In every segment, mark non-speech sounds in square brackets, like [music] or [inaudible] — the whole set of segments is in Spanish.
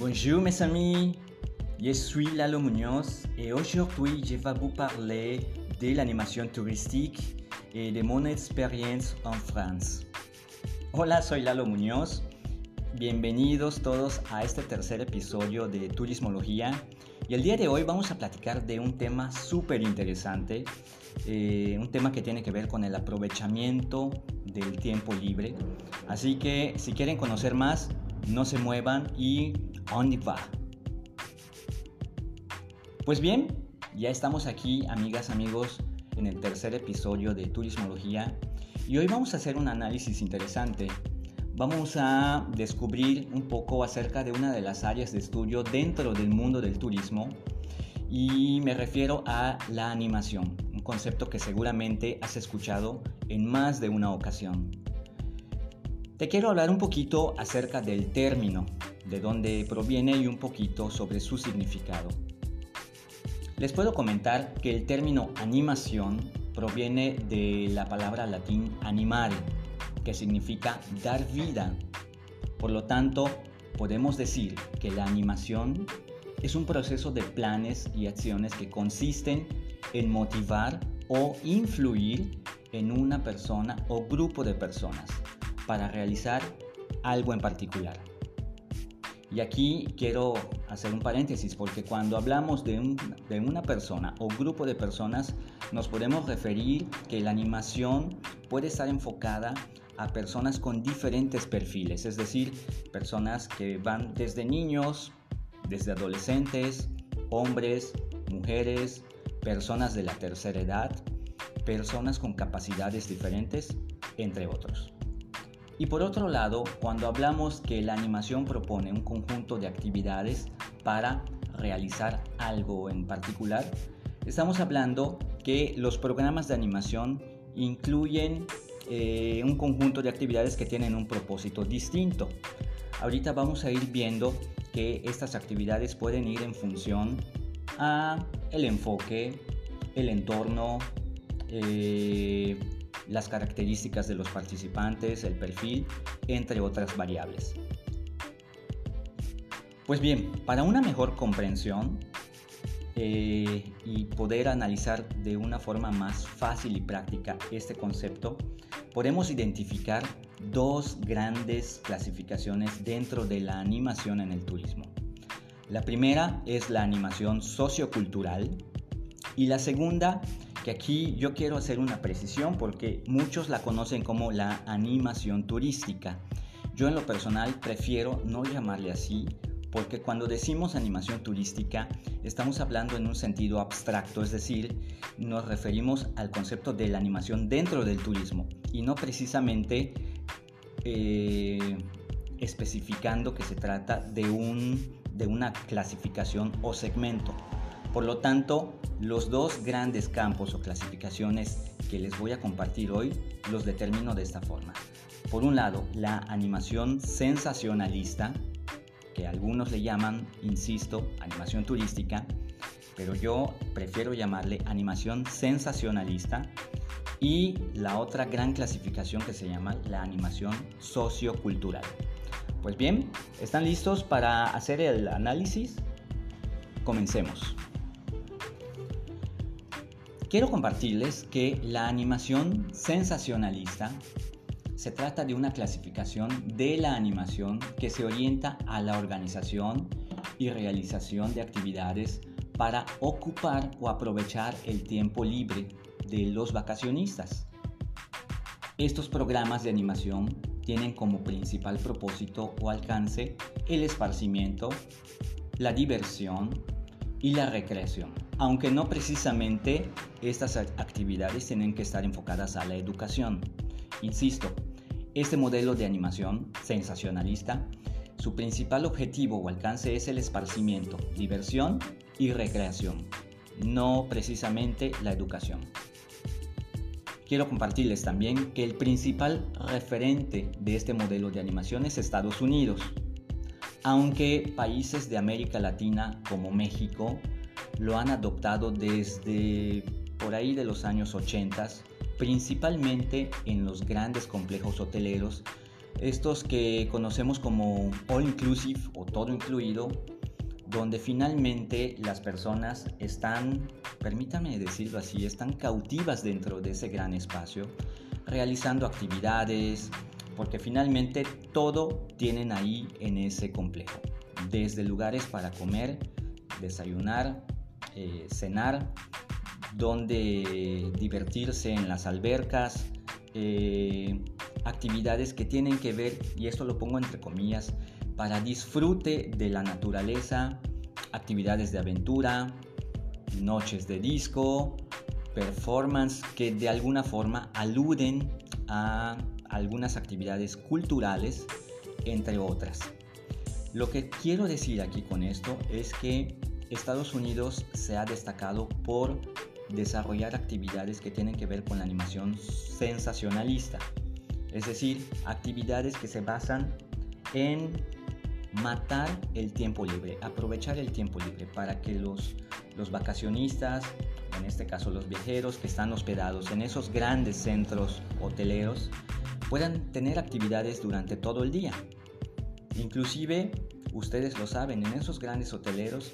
Bonjour mes amis, je suis Lalo Munoz et aujourd'hui je vais vous parler de l'animation touristique et de mon expérience en France. Hola, soy Lalo Muñoz. Bienvenidos todos a este tercer episodio de Turismología. Y el día de hoy vamos a platicar de un tema súper interesante, eh, un tema que tiene que ver con el aprovechamiento del tiempo libre. Así que si quieren conocer más, no se muevan y on va. Pues bien, ya estamos aquí, amigas, amigos, en el tercer episodio de Turismología y hoy vamos a hacer un análisis interesante. Vamos a descubrir un poco acerca de una de las áreas de estudio dentro del mundo del turismo y me refiero a la animación, un concepto que seguramente has escuchado en más de una ocasión. Te quiero hablar un poquito acerca del término, de dónde proviene y un poquito sobre su significado. Les puedo comentar que el término animación proviene de la palabra latín animare, que significa dar vida. Por lo tanto, podemos decir que la animación es un proceso de planes y acciones que consisten en motivar o influir en una persona o grupo de personas para realizar algo en particular. Y aquí quiero hacer un paréntesis porque cuando hablamos de, una persona o grupo de personas nos podemos referir que la animación puede estar enfocada a personas con diferentes perfiles, es decir, personas que van desde niños, desde adolescentes, hombres, mujeres, personas de la tercera edad, personas con capacidades diferentes, entre otros. Y por otro lado, cuando hablamos que la animación propone un conjunto de actividades para realizar algo en particular, estamos hablando que los programas de animación incluyen eh, un conjunto de actividades que tienen un propósito distinto. Ahorita vamos a ir viendo que estas actividades pueden ir en función a el enfoque, el entorno, eh, las características de los participantes, el perfil, entre otras variables. Pues bien, para una mejor comprensión eh, y poder analizar de una forma más fácil y práctica este concepto, podemos identificar dos grandes clasificaciones dentro de la animación en el turismo. La primera es la animación sociocultural y la segunda que aquí yo quiero hacer una precisión porque muchos la conocen como la animación turística. Yo en lo personal prefiero no llamarle así porque cuando decimos animación turística estamos hablando en un sentido abstracto, es decir, nos referimos al concepto de la animación dentro del turismo y no precisamente eh, especificando que se trata de, un, de una clasificación o segmento. Por lo tanto, los dos grandes campos o clasificaciones que les voy a compartir hoy los determino de esta forma. Por un lado, la animación sensacionalista, que algunos le llaman, insisto, animación turística, pero yo prefiero llamarle animación sensacionalista. Y la otra gran clasificación que se llama la animación sociocultural. Pues bien, ¿están listos para hacer el análisis? Comencemos. Quiero compartirles que la animación sensacionalista se trata de una clasificación de la animación que se orienta a la organización y realización de actividades para ocupar o aprovechar el tiempo libre de los vacacionistas. Estos programas de animación tienen como principal propósito o alcance el esparcimiento, la diversión y la recreación aunque no precisamente estas actividades tienen que estar enfocadas a la educación. Insisto, este modelo de animación sensacionalista, su principal objetivo o alcance es el esparcimiento, diversión y recreación, no precisamente la educación. Quiero compartirles también que el principal referente de este modelo de animación es Estados Unidos, aunque países de América Latina como México, lo han adoptado desde por ahí de los años 80, principalmente en los grandes complejos hoteleros, Estos que conocemos como all inclusive o todo incluido, donde finalmente las personas están, permítame decirlo así, están cautivas dentro de ese gran espacio, realizando actividades, porque finalmente todo tienen ahí en ese complejo, desde lugares para comer, desayunar, eh, cenar, donde divertirse en las albercas, eh, actividades que tienen que ver, y esto lo pongo entre comillas, para disfrute de la naturaleza, actividades de aventura, noches de disco, performance que de alguna forma aluden a algunas actividades culturales, entre otras. Lo que quiero decir aquí con esto es que Estados Unidos se ha destacado por desarrollar actividades que tienen que ver con la animación sensacionalista, es decir, actividades que se basan en matar el tiempo libre, aprovechar el tiempo libre para que los, los vacacionistas, en este caso los viajeros que están hospedados en esos grandes centros hoteleros, puedan tener actividades durante todo el día. Inclusive, ustedes lo saben, en esos grandes hoteleros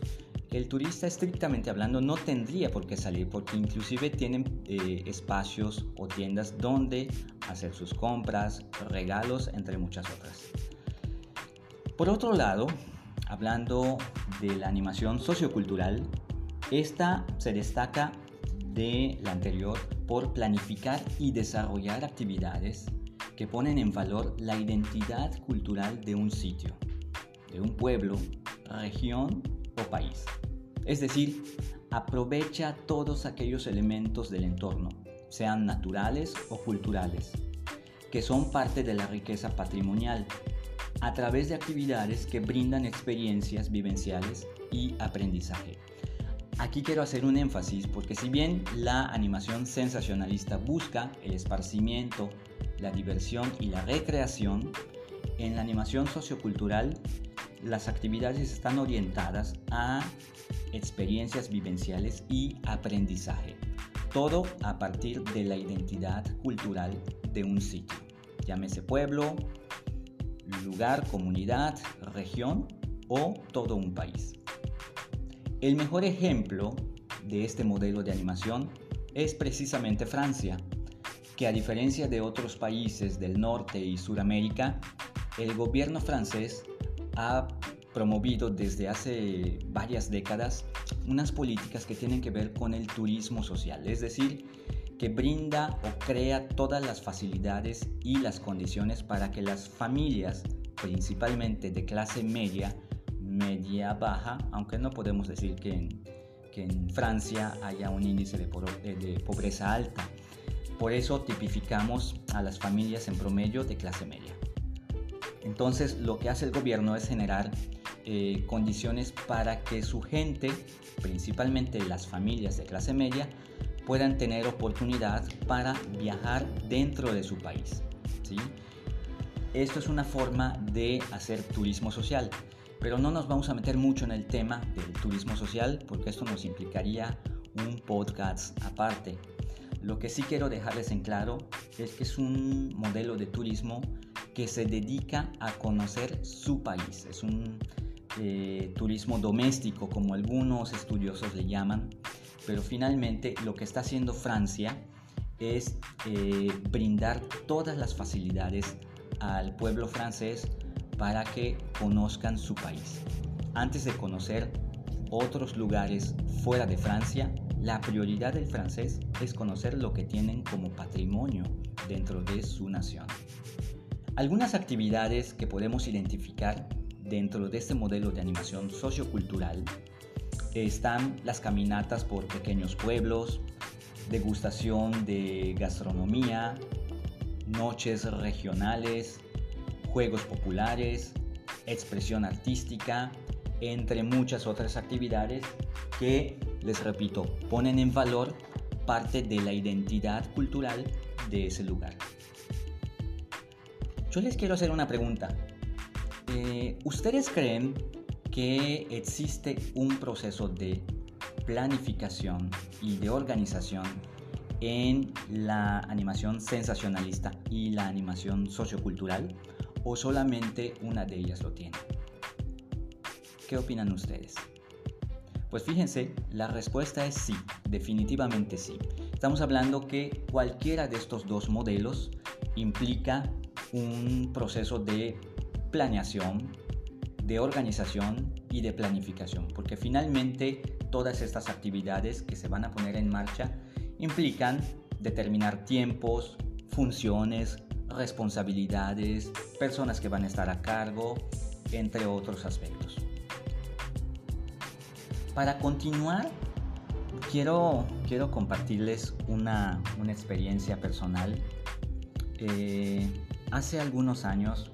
el turista estrictamente hablando no tendría por qué salir porque inclusive tienen eh, espacios o tiendas donde hacer sus compras, regalos, entre muchas otras. Por otro lado, hablando de la animación sociocultural, esta se destaca de la anterior por planificar y desarrollar actividades que ponen en valor la identidad cultural de un sitio, de un pueblo, región o país. Es decir, aprovecha todos aquellos elementos del entorno, sean naturales o culturales, que son parte de la riqueza patrimonial, a través de actividades que brindan experiencias vivenciales y aprendizaje. Aquí quiero hacer un énfasis porque si bien la animación sensacionalista busca el esparcimiento, la diversión y la recreación, en la animación sociocultural las actividades están orientadas a experiencias vivenciales y aprendizaje. Todo a partir de la identidad cultural de un sitio. Llámese pueblo, lugar, comunidad, región o todo un país. El mejor ejemplo de este modelo de animación es precisamente Francia, que a diferencia de otros países del norte y Suramérica, el gobierno francés ha promovido desde hace varias décadas unas políticas que tienen que ver con el turismo social, es decir, que brinda o crea todas las facilidades y las condiciones para que las familias, principalmente de clase media, media baja, aunque no podemos decir que en, que en Francia haya un índice de, eh, de pobreza alta. Por eso tipificamos a las familias en promedio de clase media. Entonces lo que hace el gobierno es generar eh, condiciones para que su gente, principalmente las familias de clase media, puedan tener oportunidad para viajar dentro de su país. ¿sí? Esto es una forma de hacer turismo social, pero no nos vamos a meter mucho en el tema del turismo social porque esto nos implicaría un podcast aparte. Lo que sí quiero dejarles en claro es que es un modelo de turismo que se dedica a conocer su país. Es un eh, turismo doméstico, como algunos estudiosos le llaman, pero finalmente lo que está haciendo Francia es eh, brindar todas las facilidades al pueblo francés para que conozcan su país. Antes de conocer otros lugares fuera de Francia, la prioridad del francés es conocer lo que tienen como patrimonio dentro de su nación. Algunas actividades que podemos identificar dentro de este modelo de animación sociocultural están las caminatas por pequeños pueblos, degustación de gastronomía, noches regionales, juegos populares, expresión artística, entre muchas otras actividades que, les repito, ponen en valor parte de la identidad cultural de ese lugar. Yo les quiero hacer una pregunta. Eh, ¿Ustedes creen que existe un proceso de planificación y de organización en la animación sensacionalista y la animación sociocultural? o solamente una de ellas lo tiene? ¿Qué opinan ustedes? Pues fíjense, la respuesta es sí, definitivamente sí. Estamos hablando que cualquiera de estos dos modelos implica un proceso de planeación, de organización y de planificación, porque finalmente todas estas actividades que se van a poner en marcha implican determinar tiempos, funciones, responsabilidades, personas que van a estar a cargo, entre otros aspectos. Para continuar, quiero, quiero compartirles una, experiencia personal. Eh, hace algunos años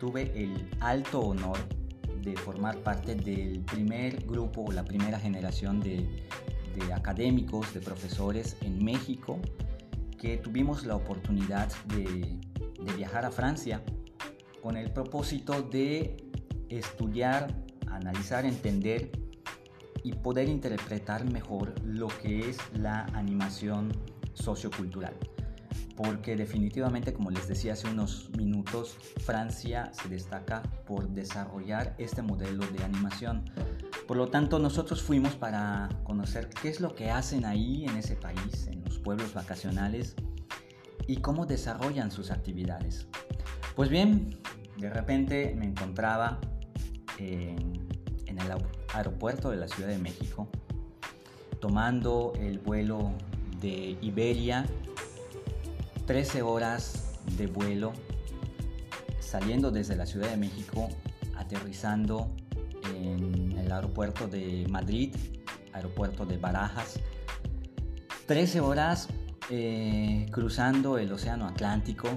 tuve el alto honor de formar parte del primer grupo la primera generación de, académicos, de profesores en México, que tuvimos la oportunidad de, de viajar a Francia con el propósito de estudiar, analizar, entender y poder interpretar mejor lo que es la animación sociocultural porque definitivamente, como les decía hace unos minutos, Francia se destaca por desarrollar este modelo de animación. Por lo tanto, nosotros fuimos para conocer qué es lo que hacen ahí en ese país, en los pueblos vacacionales, y cómo desarrollan sus actividades. Pues bien, de repente me encontraba en, en el aeropuerto de la Ciudad de México, tomando el vuelo de Iberia 13 horas de vuelo saliendo desde la Ciudad de México, aterrizando en el aeropuerto de Madrid, aeropuerto de Barajas. 13 horas eh, cruzando el Océano Atlántico.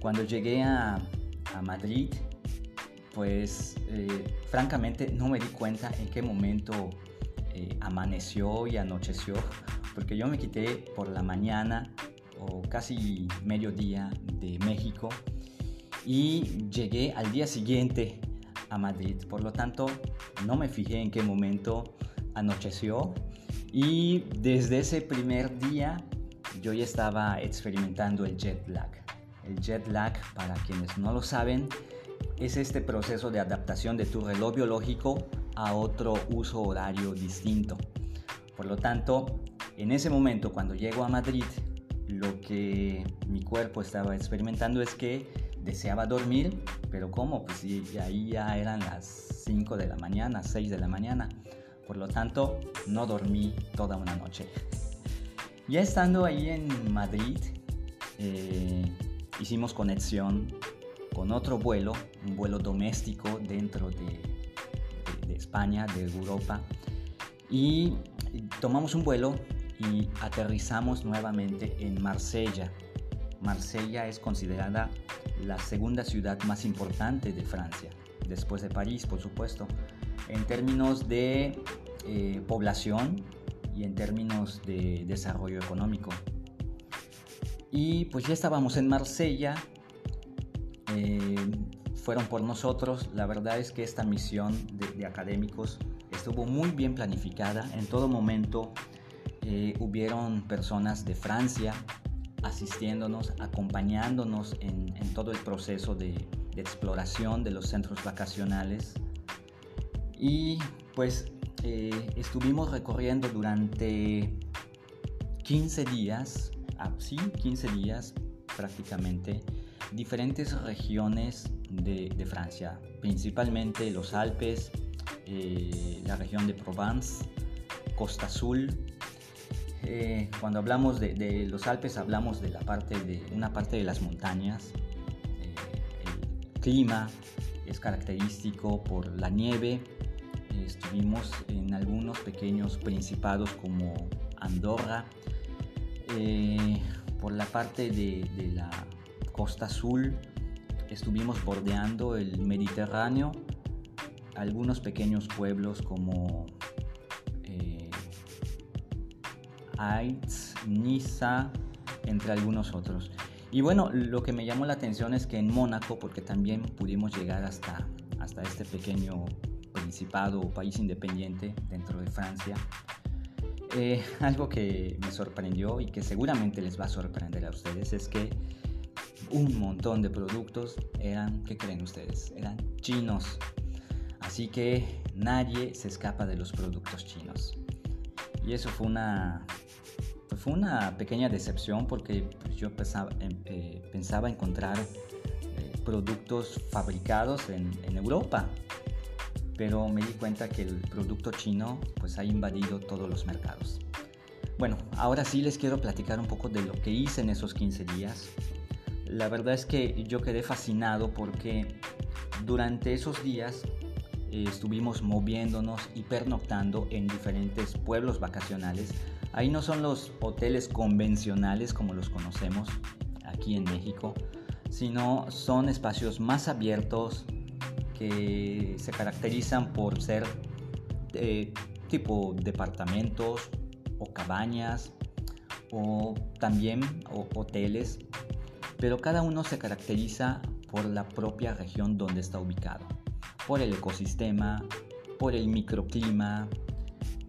Cuando llegué a, Madrid, pues eh, francamente no me di cuenta en qué momento eh, amaneció y anocheció, porque yo me quité por la mañana o casi mediodía de México y llegué al día siguiente a Madrid. Por lo tanto, no me fijé en qué momento anocheció y desde ese primer día yo ya estaba experimentando el jet lag. El jet lag, para quienes no lo saben, es este proceso de adaptación de tu reloj biológico a otro uso horario distinto. Por lo tanto, en ese momento cuando llego a Madrid lo que mi cuerpo estaba experimentando es que deseaba dormir, pero ¿cómo? Pues ahí ya eran las 5 de la mañana, 6 de la mañana. Por lo tanto, no dormí toda una noche. Ya estando ahí en Madrid, eh, hicimos conexión con otro vuelo, un vuelo doméstico dentro de, de España, de Europa, y tomamos un vuelo y aterrizamos nuevamente en Marsella. Marsella es considerada la segunda ciudad más importante de Francia, después de París, por supuesto, en términos de eh, población y en términos de desarrollo económico. Y pues ya estábamos en Marsella, eh, fueron por nosotros, la verdad es que esta misión de, de académicos estuvo muy bien planificada, en todo momento eh, hubieron personas de Francia asistiéndonos, acompañándonos en, todo el proceso de, exploración de los centros vacacionales. Y pues eh, estuvimos recorriendo durante 15 días, ah, sí, 15 días prácticamente, diferentes regiones de, Francia, principalmente los Alpes, eh, la región de Provence, Costa Azul, eh, cuando hablamos de, los Alpes hablamos de la parte de una parte de las montañas. Eh, el clima es característico por la nieve. estuvimos en algunos pequeños principados como Andorra. Eh, por la parte de, de la costa azul estuvimos bordeando el Mediterráneo, algunos pequeños pueblos como Aitz, Niza, entre algunos otros. Y bueno, lo que me llamó la atención es que en Mónaco, porque también pudimos llegar hasta, hasta este pequeño principado o país independiente dentro de Francia, eh, algo que me sorprendió y que seguramente les va a sorprender a ustedes es que un montón de productos eran, ¿qué creen ustedes? Eran chinos. Así que nadie se escapa de los productos chinos. Y eso fue una, fue una pequeña decepción porque pues, yo pensaba, em, eh, pensaba encontrar eh, productos fabricados en, en, Europa. Pero me di cuenta que el producto chino pues ha invadido todos los mercados. Bueno, ahora sí les quiero platicar un poco de lo que hice en esos 15 días. La verdad es que yo quedé fascinado porque durante esos días eh, estuvimos moviéndonos y pernoctando en diferentes pueblos vacacionales. Ahí no son los hoteles convencionales como los conocemos aquí en México, sino son espacios más abiertos que se caracterizan por ser eh, tipo departamentos o cabañas o también hoteles, pero cada uno se caracteriza por la propia región donde está ubicado por el ecosistema, por el microclima,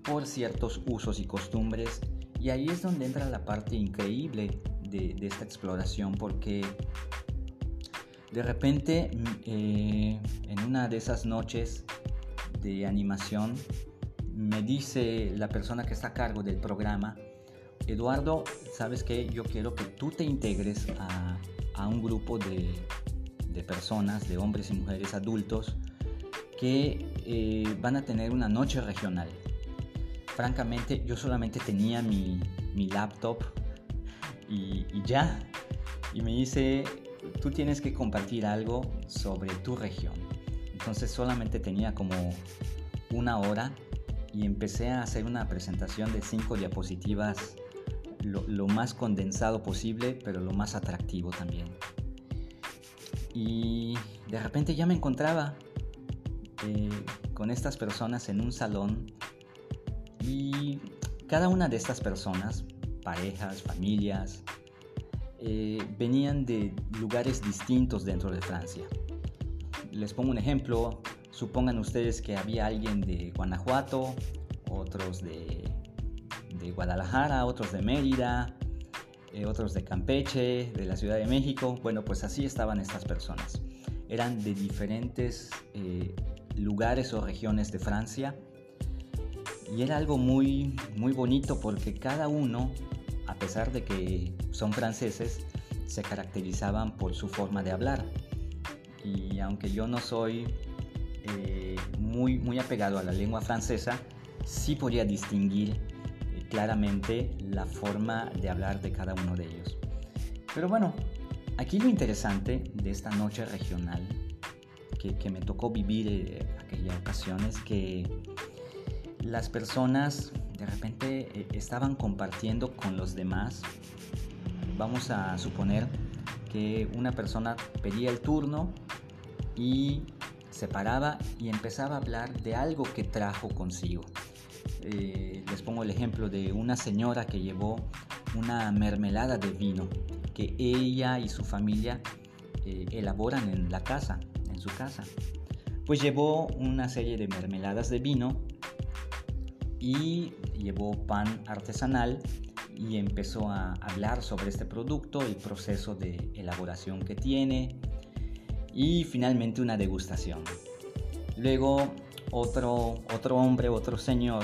por ciertos usos y costumbres. Y ahí es donde entra la parte increíble de, esta exploración porque de repente mm, eh, en una de esas noches de animación me dice la persona que está a cargo del programa, Eduardo, sabes que yo quiero que tú te integres a, un grupo de, personas, de hombres y mujeres adultos, que eh, van a tener una noche regional. Francamente, yo solamente tenía mi, laptop y, ya. Y me dice, tú tienes que compartir algo sobre tu región. Entonces solamente tenía como una hora y empecé a hacer una presentación de cinco diapositivas, lo, lo, más condensado posible, pero lo más atractivo también. Y de repente ya me encontraba eh, con estas personas en un salón y cada una de estas personas, parejas, familias, eh, venían de lugares distintos dentro de Francia. Les pongo un ejemplo, supongan ustedes que había alguien de Guanajuato, otros de, de Guadalajara, otros de Mérida, eh, otros de Campeche, de la Ciudad de México. Bueno, pues así estaban estas personas. Eran de diferentes lugares o regiones de Francia. Y era algo muy, muy bonito porque cada uno, a pesar de que son franceses, se caracterizaban por su forma de hablar. Y aunque yo no soy eh, muy, muy apegado a la lengua francesa, sí podía distinguir eh, claramente la forma de hablar de cada uno de ellos. Pero bueno, aquí lo interesante de esta noche regional que, me tocó vivir eh, aquella ocasión es que las personas de repente eh, estaban compartiendo con los demás. Vamos a suponer que una persona pedía el turno y se paraba y empezaba a hablar de algo que trajo consigo. Eh, les pongo el ejemplo de una señora que llevó una mermelada de vino que ella y su familia elaboran en la casa su casa. Pues llevó una serie de mermeladas de vino y llevó pan artesanal y empezó a hablar sobre este producto, el proceso de elaboración que tiene y finalmente una degustación. Luego otro, otro hombre, otro señor,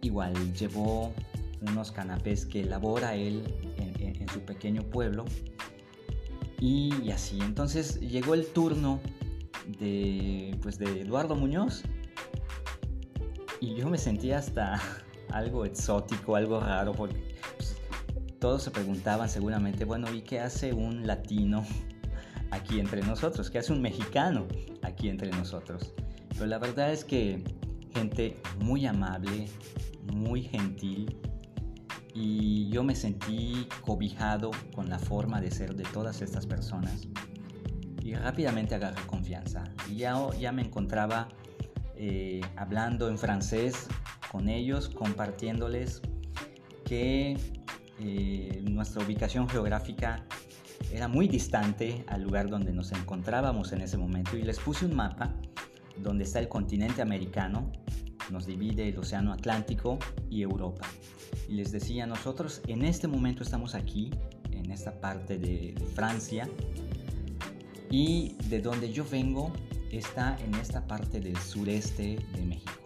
igual llevó unos canapés que elabora él en su pequeño pueblo y, así, entonces llegó el turno de, pues de Eduardo Muñoz y yo me sentía hasta [laughs] algo exótico, algo raro, porque pues, todos se preguntaban seguramente, bueno, ¿y qué hace un latino [laughs] aquí entre nosotros? ¿Qué hace un mexicano aquí entre nosotros? Pero la verdad es que gente muy amable, muy gentil, y yo me sentí cobijado con la forma de ser de todas estas personas y rápidamente agarré confianza. Y ya, ya me encontraba eh, hablando en francés con ellos, compartiéndoles que eh, nuestra ubicación geográfica era muy distante al lugar donde nos encontrábamos en ese momento y les puse un mapa donde está el continente americano, nos divide el Océano Atlántico y Europa. Y les decía, nosotros en este momento estamos aquí, en esta parte de, Francia. Y de donde yo vengo está en esta parte del sureste de México,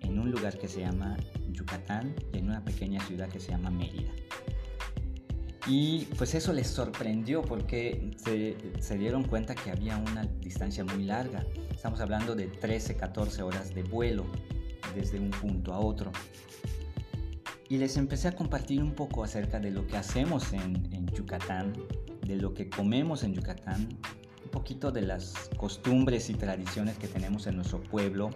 en un lugar que se llama Yucatán y en una pequeña ciudad que se llama Mérida. Y pues eso les sorprendió porque se, dieron cuenta que había una distancia muy larga. Estamos hablando de 13, 14 horas de vuelo desde un punto a otro. Y les empecé a compartir un poco acerca de lo que hacemos en, Yucatán, de lo que comemos en Yucatán, poquito de las costumbres y tradiciones que tenemos en nuestro pueblo.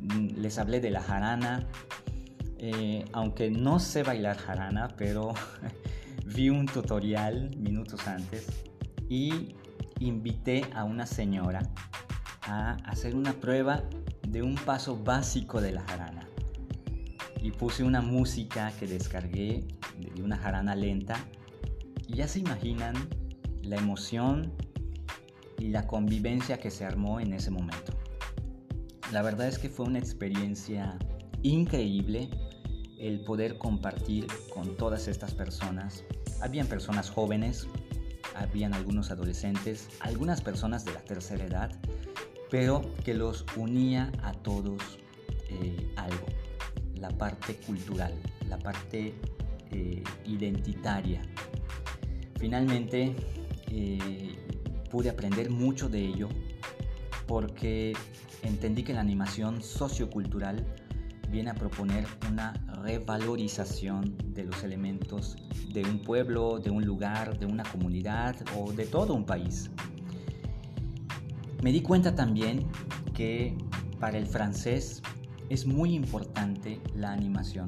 Mm, les hablé de la jarana, eh, aunque no sé bailar jarana, pero [laughs] vi un tutorial minutos antes y invité a una señora a hacer una prueba de un paso básico de la jarana. Y puse una música que descargué de una jarana lenta y ya se imaginan la emoción y la convivencia que se armó en ese momento. La verdad es que fue una experiencia increíble el poder compartir con todas estas personas. Habían personas jóvenes, habían algunos adolescentes, algunas personas de la tercera edad pero que los unía a todos eh, algo, la parte cultural, la parte eh, identitaria. Finalmente eh, pude aprender mucho de ello porque entendí que la animación sociocultural viene a proponer una revalorización de los elementos de un pueblo, de un lugar, de una comunidad o de todo un país. Me di cuenta también que para el francés es muy importante la animación.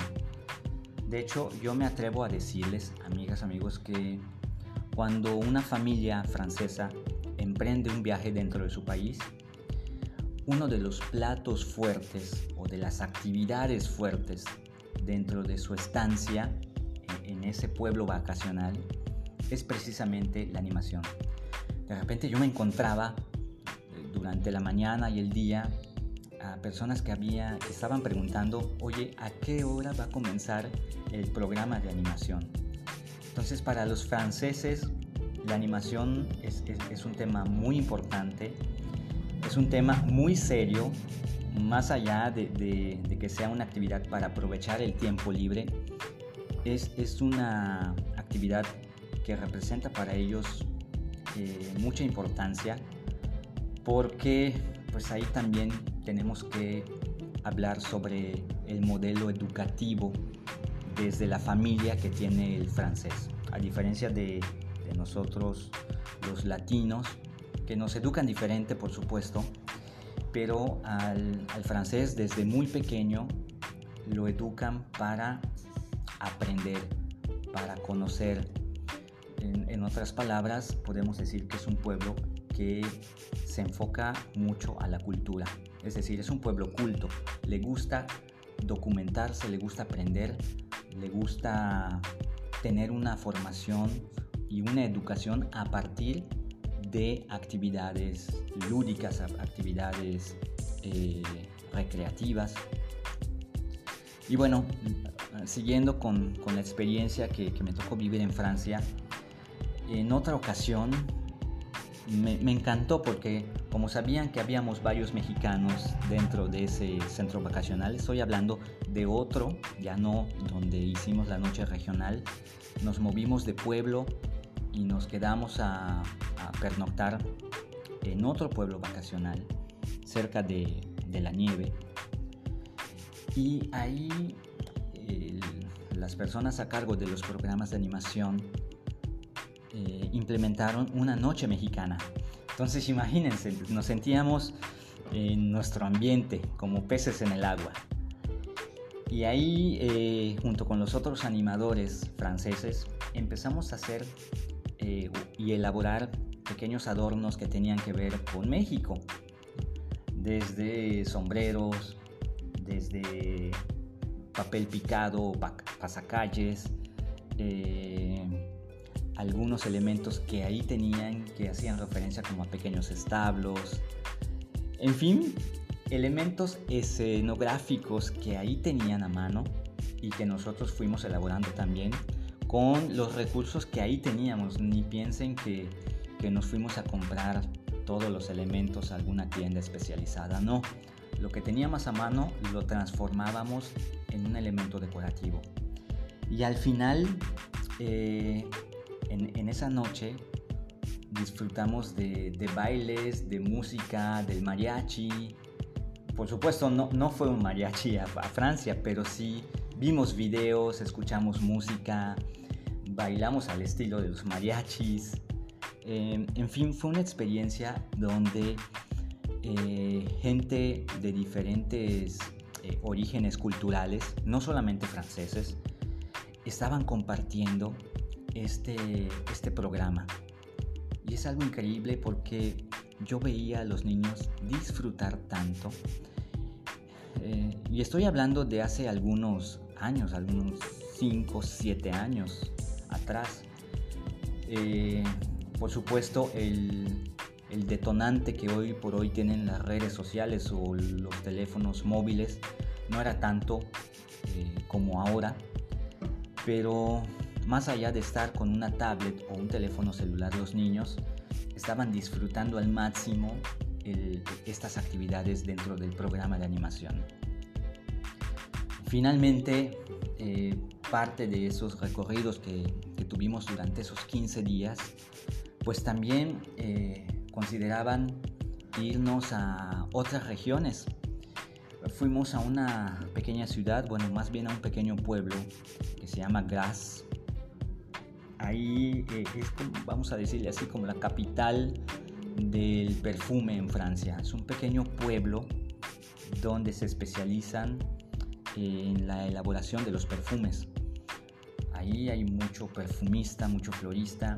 De hecho, yo me atrevo a decirles, amigas, amigos, que cuando una familia francesa emprende un viaje dentro de su país, uno de los platos fuertes o de las actividades fuertes dentro de su estancia en ese pueblo vacacional es precisamente la animación. De repente yo me encontraba durante la mañana y el día a personas que, había, que estaban preguntando, oye, ¿a qué hora va a comenzar el programa de animación? Entonces para los franceses la animación es, un tema muy importante, es un tema muy serio, más allá de, que sea una actividad para aprovechar el tiempo libre, es, es una actividad que representa para ellos eh, mucha importancia porque pues ahí también tenemos que hablar sobre el modelo educativo desde la familia que tiene el francés. A diferencia de, nosotros los latinos, que nos educan diferente por supuesto, pero al, francés desde muy pequeño lo educan para aprender, para conocer. en otras palabras, podemos decir que es un pueblo que se enfoca mucho a la cultura. Es decir, es un pueblo culto. Le gusta documentarse, le gusta aprender, le gusta tener una formación y una educación a partir de actividades lúdicas, actividades eh, recreativas. Y bueno, siguiendo con, la experiencia que, que me tocó vivir en Francia, en otra ocasión me, encantó porque como sabían que habíamos varios mexicanos dentro de ese centro vacacional, estoy hablando de otro, ya no donde hicimos la noche regional, nos movimos de pueblo y nos quedamos a, pernoctar en otro pueblo vacacional cerca de, la nieve. Y ahí las personas a cargo de los programas de animación eh, implementaron una noche mexicana. Entonces imagínense, nos sentíamos en nuestro ambiente como peces en el agua. Y ahí, eh, junto con los otros animadores franceses, empezamos a hacer eh, y elaborar pequeños adornos que tenían que ver con México. Desde sombreros, desde papel picado, pasacalles, algunos elementos que ahí tenían que hacían referencia como a pequeños establos, en fin, elementos escenográficos que ahí tenían a mano y que nosotros fuimos elaborando también con los recursos que ahí teníamos. Ni piensen que, que nos fuimos a comprar todos los elementos a alguna tienda especializada, no. Lo que teníamos a mano lo transformábamos en un elemento decorativo. Y al final, eh, en, esa noche, disfrutamos de, bailes, de música, del mariachi. Por supuesto, no, no fue un mariachi a, Francia, pero sí vimos videos, escuchamos música, bailamos al estilo de los mariachis. Eh, en fin, fue una experiencia donde eh, gente de diferentes eh, orígenes culturales, no solamente franceses, estaban compartiendo este, este programa. Y es algo increíble porque yo veía a los niños disfrutar tanto. Y estoy hablando de hace algunos años, algunos 5, 7 años atrás. por supuesto, el, el detonante que hoy por hoy tienen las redes sociales o los teléfonos móviles no era tanto eh, como ahora, pero más allá de estar con una tablet o un teléfono celular los niños estaban disfrutando al máximo estas actividades dentro del programa de animación. Finalmente, eh, parte de esos recorridos que, tuvimos durante esos 15 días, pues también eh, consideraban irnos a otras regiones. Fuimos a una pequeña ciudad, bueno, más bien a un pequeño pueblo que se llama Grasse. Ahí eh, es, vamos a decirle así, como la capital del perfume en Francia. Es un pequeño pueblo donde se especializan en la elaboración de los perfumes. Ahí hay mucho perfumista, mucho florista,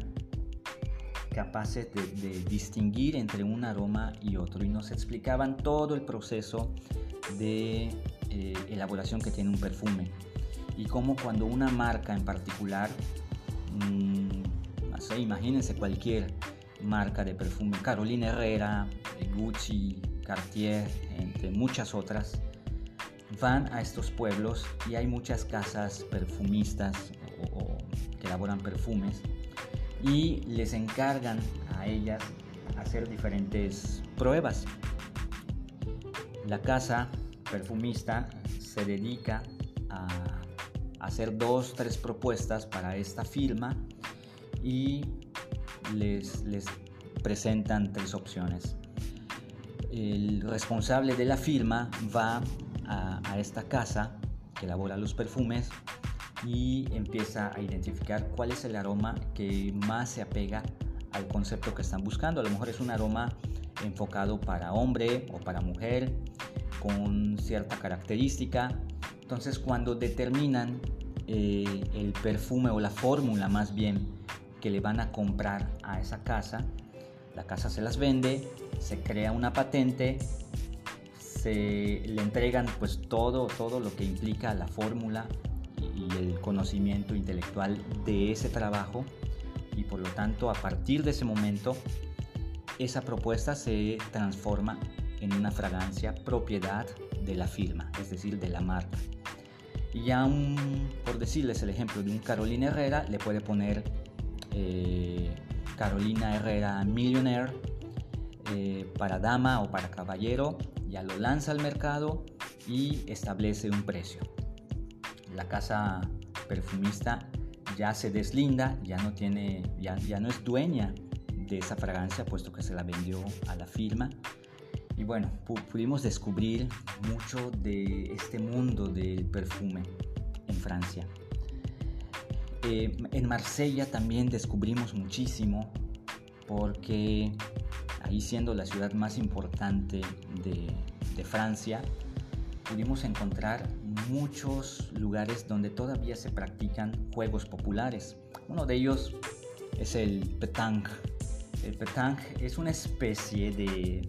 capaces de, distinguir entre un aroma y otro y nos explicaban todo el proceso de eh, elaboración que tiene un perfume y cómo cuando una marca en particular, mmm, imagínense cualquier marca de perfume, Carolina Herrera, Gucci, Cartier, entre muchas otras, van a estos pueblos y hay muchas casas perfumistas que elaboran perfumes y les encargan a ellas hacer diferentes pruebas. La casa perfumista se dedica a hacer dos, tres propuestas para esta firma y les, les presentan tres opciones. El responsable de la firma va a, esta casa que elabora los perfumes y empieza a identificar cuál es el aroma que más se apega al concepto que están buscando. A lo mejor es un aroma enfocado para hombre o para mujer con cierta característica. Entonces cuando determinan eh, el perfume o la fórmula más bien que le van a comprar a esa casa, la casa se las vende, se crea una patente, se le entregan pues todo, todo lo que implica la fórmula y el conocimiento intelectual de ese trabajo y por lo tanto a partir de ese momento esa propuesta se transforma en una fragancia propiedad de la firma, es decir, de la marca. Y ya por decirles el ejemplo de un Carolina Herrera, le puede poner eh, Carolina Herrera Millionaire eh, para dama o para caballero, ya lo lanza al mercado y establece un precio la casa perfumista ya se deslinda, ya no tiene, ya, ya no es dueña de esa fragancia, puesto que se la vendió a la firma. Y bueno, pudimos descubrir mucho de este mundo del perfume en Francia. Eh, en Marsella también descubrimos muchísimo porque ahí siendo la ciudad más importante de, Francia, pudimos encontrar muchos lugares donde todavía se practican juegos populares. Uno de ellos es el petanque. El petanque es una especie de,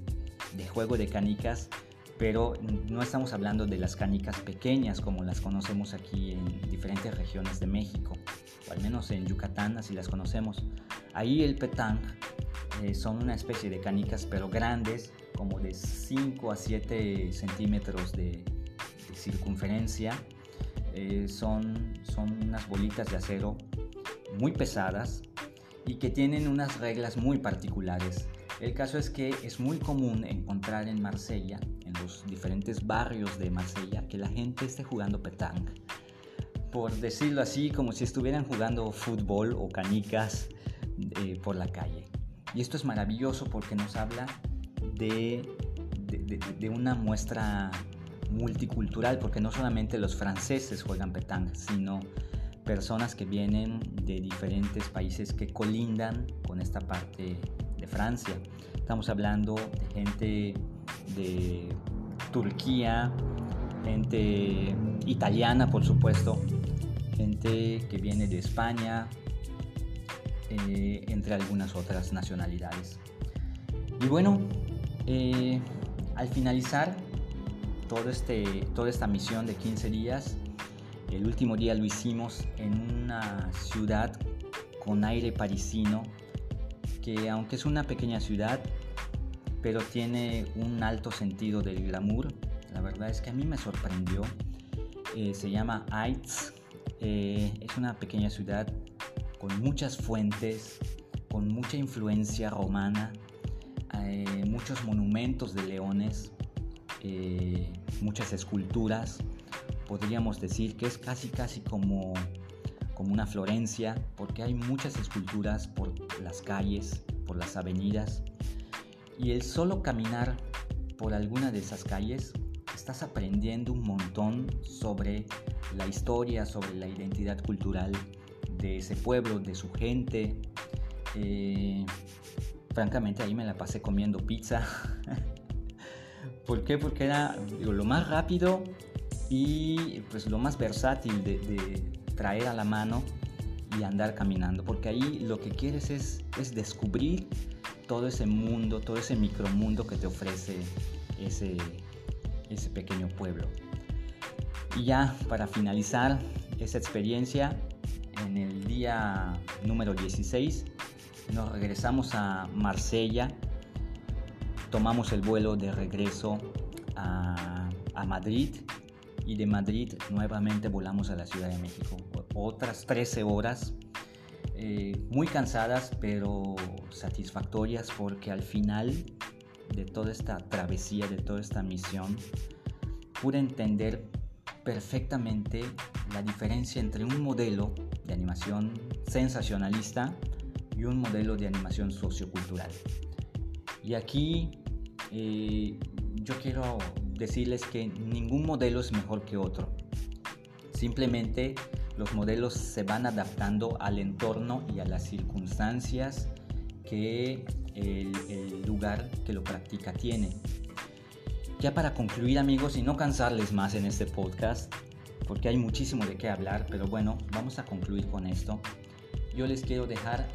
de juego de canicas, pero no estamos hablando de las canicas pequeñas como las conocemos aquí en diferentes regiones de México, o al menos en Yucatán así las conocemos. Ahí el petanque eh, son una especie de canicas pero grandes, como de 5 a 7 centímetros de, circunferencia. Eh, son, son unas bolitas de acero muy pesadas y que tienen unas reglas muy particulares. El caso es que es muy común encontrar en Marsella, en los diferentes barrios de Marsella, que la gente esté jugando petang. Por decirlo así, como si estuvieran jugando fútbol o canicas eh, por la calle. Y esto es maravilloso porque nos habla de, de, una muestra multicultural, porque no solamente los franceses juegan petang, sino personas que vienen de diferentes países que colindan con esta parte de Francia. Estamos hablando de gente de Turquía, gente italiana, por supuesto, gente que viene de España, eh, entre algunas otras nacionalidades. Y bueno, eh, al finalizar todo este, toda esta misión de 15 días, el último día lo hicimos en una ciudad con aire parisino, que aunque es una pequeña ciudad, pero tiene un alto sentido del glamour. La verdad es que a mí me sorprendió. Eh, se llama Aitz. es una pequeña ciudad con muchas fuentes, con mucha influencia romana, eh, muchos monumentos de leones, eh, muchas esculturas. Podríamos decir que es casi casi como, como una Florencia, porque hay muchas esculturas por las calles, por las avenidas. Y el solo caminar por alguna de esas calles, estás aprendiendo un montón sobre la historia, sobre la identidad cultural de ese pueblo, de su gente. Eh, francamente ahí me la pasé comiendo pizza. [laughs] ¿Por? Porque era lo más rápido y pues lo más versátil de, traer a la mano y andar caminando. Porque ahí lo que quieres es, es descubrir todo ese mundo, todo ese micromundo que te ofrece ese, ese pequeño pueblo. Y ya para finalizar esa experiencia, en el día número 16 nos regresamos a Marsella, tomamos el vuelo de regreso a, Madrid y de Madrid nuevamente volamos a la Ciudad de México. Otras 13 horas, eh, muy cansadas pero satisfactorias porque al final de toda esta travesía, de toda esta misión, pude entender perfectamente la diferencia entre un modelo de animación sensacionalista y un modelo de animación sociocultural. Y aquí eh, yo quiero decirles que ningún modelo es mejor que otro. Simplemente los modelos se van adaptando al entorno y a las circunstancias que el, el lugar que lo practica tiene. Ya para concluir amigos y no cansarles más en este podcast, porque hay muchísimo de qué hablar, pero bueno, vamos a concluir con esto. Yo les quiero dejar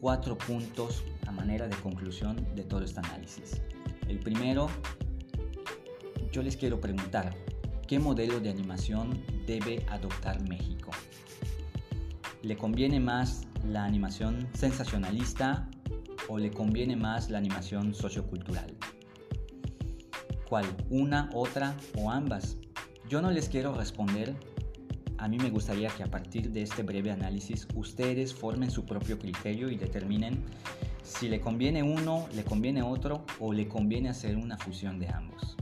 cuatro puntos a manera de conclusión de todo este análisis. El primero, yo les quiero preguntar, ¿qué modelo de animación debe adoptar México? ¿Le conviene más la animación sensacionalista o le conviene más la animación sociocultural? ¿Cuál? ¿Una, otra o ambas? Yo no les quiero responder. A mí me gustaría que a partir de este breve análisis ustedes formen su propio criterio y determinen si le conviene uno, le conviene otro o le conviene hacer una fusión de ambos.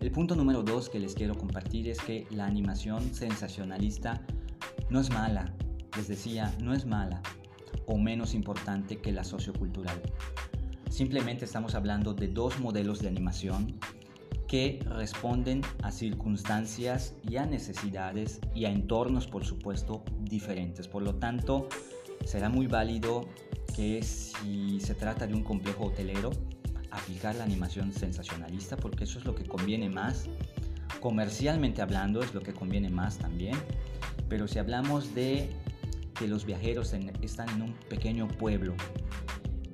El punto número dos que les quiero compartir es que la animación sensacionalista no es mala, les decía, no es mala o menos importante que la sociocultural. Simplemente estamos hablando de dos modelos de animación que responden a circunstancias y a necesidades y a entornos, por supuesto, diferentes. Por lo tanto, será muy válido que si se trata de un complejo hotelero, aplicar la animación sensacionalista, porque eso es lo que conviene más. Comercialmente hablando, es lo que conviene más también. Pero si hablamos de que los viajeros están en un pequeño pueblo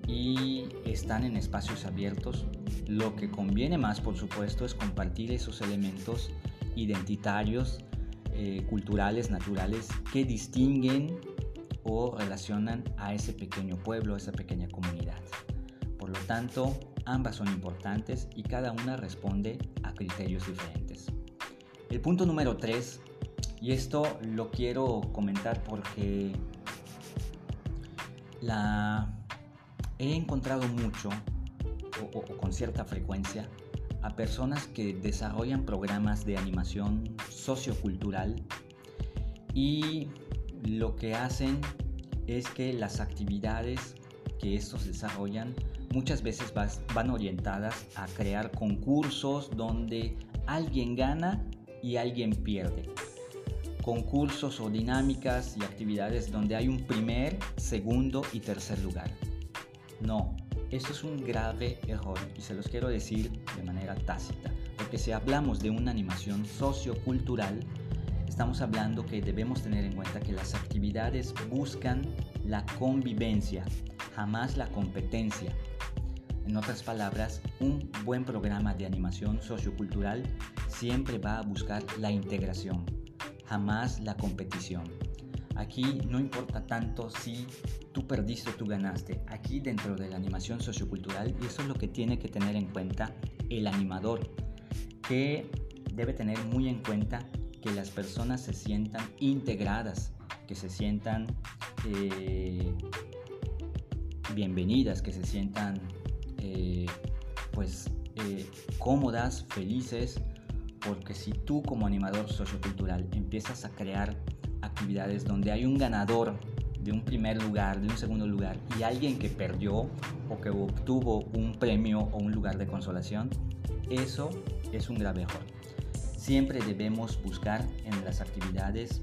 y están en espacios abiertos, lo que conviene más, por supuesto, es compartir esos elementos identitarios, eh, culturales, naturales, que distinguen o relacionan a ese pequeño pueblo, a esa pequeña comunidad. Por lo tanto, ambas son importantes y cada una responde a criterios diferentes. El punto número 3, y esto lo quiero comentar porque la he encontrado mucho o, con cierta frecuencia a personas que desarrollan programas de animación sociocultural y lo que hacen es que las actividades que estos desarrollan muchas veces van orientadas a crear concursos donde alguien gana y alguien pierde. Concursos o dinámicas y actividades donde hay un primer, segundo y tercer lugar. No, esto es un grave error y se los quiero decir de manera tácita, porque si hablamos de una animación sociocultural, estamos hablando que debemos tener en cuenta que las actividades buscan la convivencia, jamás la competencia. En otras palabras, un buen programa de animación sociocultural siempre va a buscar la integración, jamás la competición. Aquí no importa tanto si tú perdiste o tú ganaste. Aquí dentro de la animación sociocultural, y eso es lo que tiene que tener en cuenta el animador, que debe tener muy en cuenta que las personas se sientan integradas, que se sientan eh, bienvenidas, que se sientan eh, pues eh, cómodas, felices, porque si tú como animador sociocultural empiezas a crear actividades donde hay un ganador de un primer lugar, de un segundo lugar y alguien que perdió o que obtuvo un premio o un lugar de consolación, eso es un grave error. Siempre debemos buscar en las actividades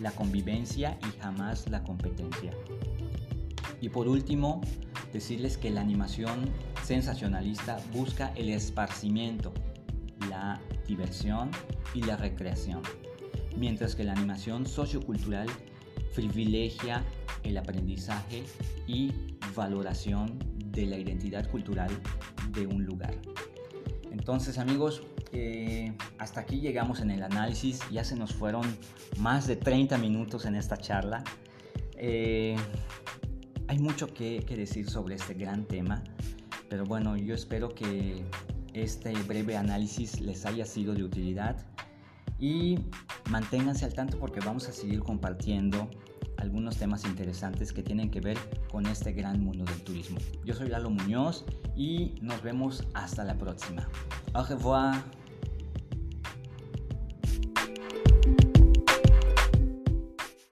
la convivencia y jamás la competencia. Y por último, decirles que la animación sensacionalista busca el esparcimiento, la diversión y la recreación, mientras que la animación sociocultural privilegia el aprendizaje y valoración de la identidad cultural de un lugar. Entonces amigos, eh, hasta aquí llegamos en el análisis, ya se nos fueron más de 30 minutos en esta charla. Eh, hay mucho que, que decir sobre este gran tema, pero bueno, yo espero que este breve análisis les haya sido de utilidad y manténganse al tanto porque vamos a seguir compartiendo algunos temas interesantes que tienen que ver con este gran mundo del turismo. Yo soy Lalo Muñoz y nos vemos hasta la próxima. Au revoir.